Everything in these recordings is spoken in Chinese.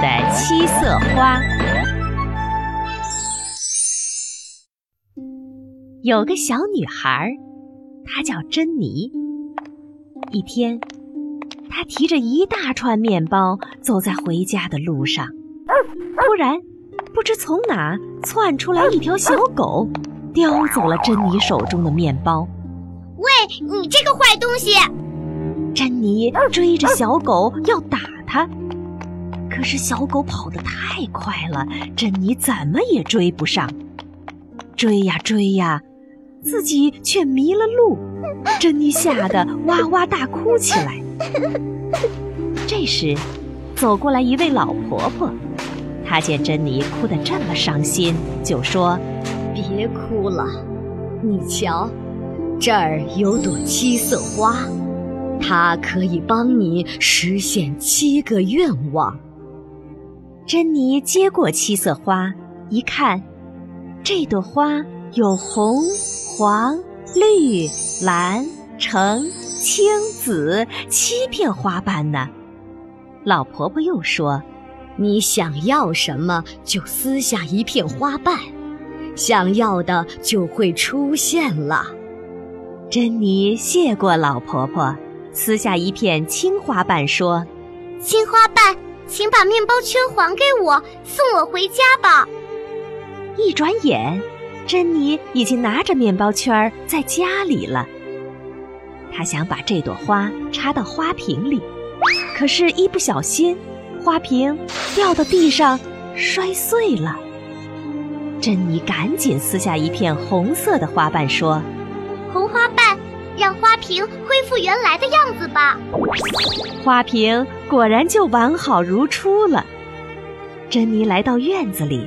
的七色花。有个小女孩，她叫珍妮。一天，她提着一大串面包走在回家的路上，突然，不知从哪窜出来一条小狗，叼走了珍妮手中的面包。喂，你这个坏东西！珍妮追着小狗要打它，可是小狗跑得太快了，珍妮怎么也追不上。追呀追呀，自己却迷了路，珍妮吓得哇哇大哭起来。这时，走过来一位老婆婆，她见珍妮哭得这么伤心，就说：“别哭了，你瞧。”这儿有朵七色花，它可以帮你实现七个愿望。珍妮接过七色花，一看，这朵花有红、黄、绿、蓝、橙、青、紫七片花瓣呢。老婆婆又说：“你想要什么，就撕下一片花瓣，想要的就会出现了。”珍妮谢过老婆婆，撕下一片青花瓣，说：“青花瓣，请把面包圈还给我，送我回家吧。”一转眼，珍妮已经拿着面包圈在家里了。她想把这朵花插到花瓶里，可是，一不小心，花瓶掉到地上，摔碎了。珍妮赶紧撕下一片红色的花瓣，说。红花瓣，瓶恢复原来的样子吧。花瓶果然就完好如初了。珍妮来到院子里，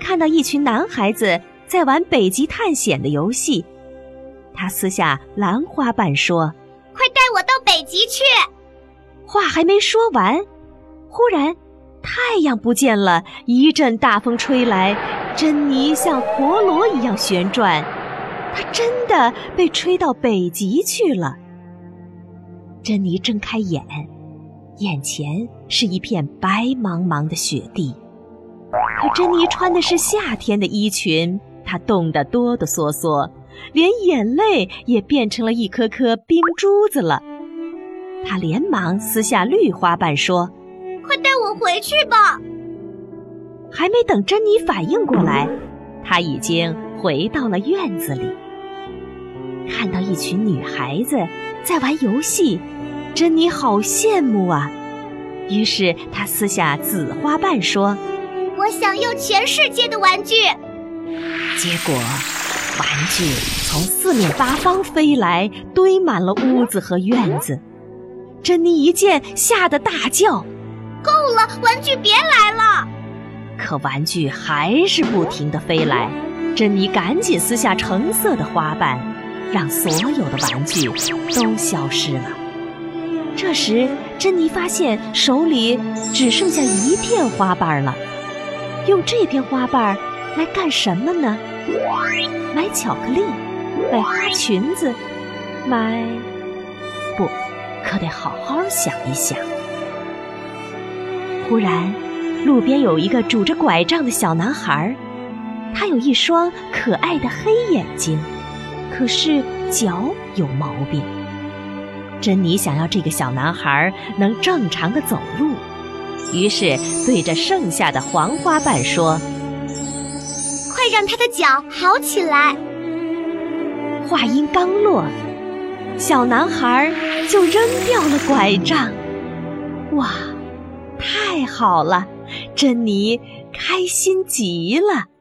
看到一群男孩子在玩北极探险的游戏。她撕下蓝花瓣说：“快带我到北极去！”话还没说完，忽然太阳不见了，一阵大风吹来，珍妮像陀螺一样旋转。他真的被吹到北极去了。珍妮睁开眼，眼前是一片白茫茫的雪地。可珍妮穿的是夏天的衣裙，她冻得哆哆嗦嗦，连眼泪也变成了一颗颗冰珠子了。她连忙撕下绿花瓣，说：“快带我回去吧！”还没等珍妮反应过来，她已经回到了院子里。看到一群女孩子在玩游戏，珍妮好羡慕啊！于是她撕下紫花瓣说：“我想要全世界的玩具。”结果，玩具从四面八方飞来，堆满了屋子和院子。珍妮一见，吓得大叫：“够了，玩具别来了！”可玩具还是不停地飞来。珍妮赶紧撕下橙色的花瓣。让所有的玩具都消失了。这时，珍妮发现手里只剩下一片花瓣了。用这片花瓣来干什么呢？买巧克力？买花裙子？买……不，可得好好想一想。忽然，路边有一个拄着拐杖的小男孩，他有一双可爱的黑眼睛。可是脚有毛病。珍妮想要这个小男孩能正常的走路，于是对着剩下的黄花瓣说：“快让他的脚好起来。”话音刚落，小男孩就扔掉了拐杖。哇，太好了！珍妮开心极了。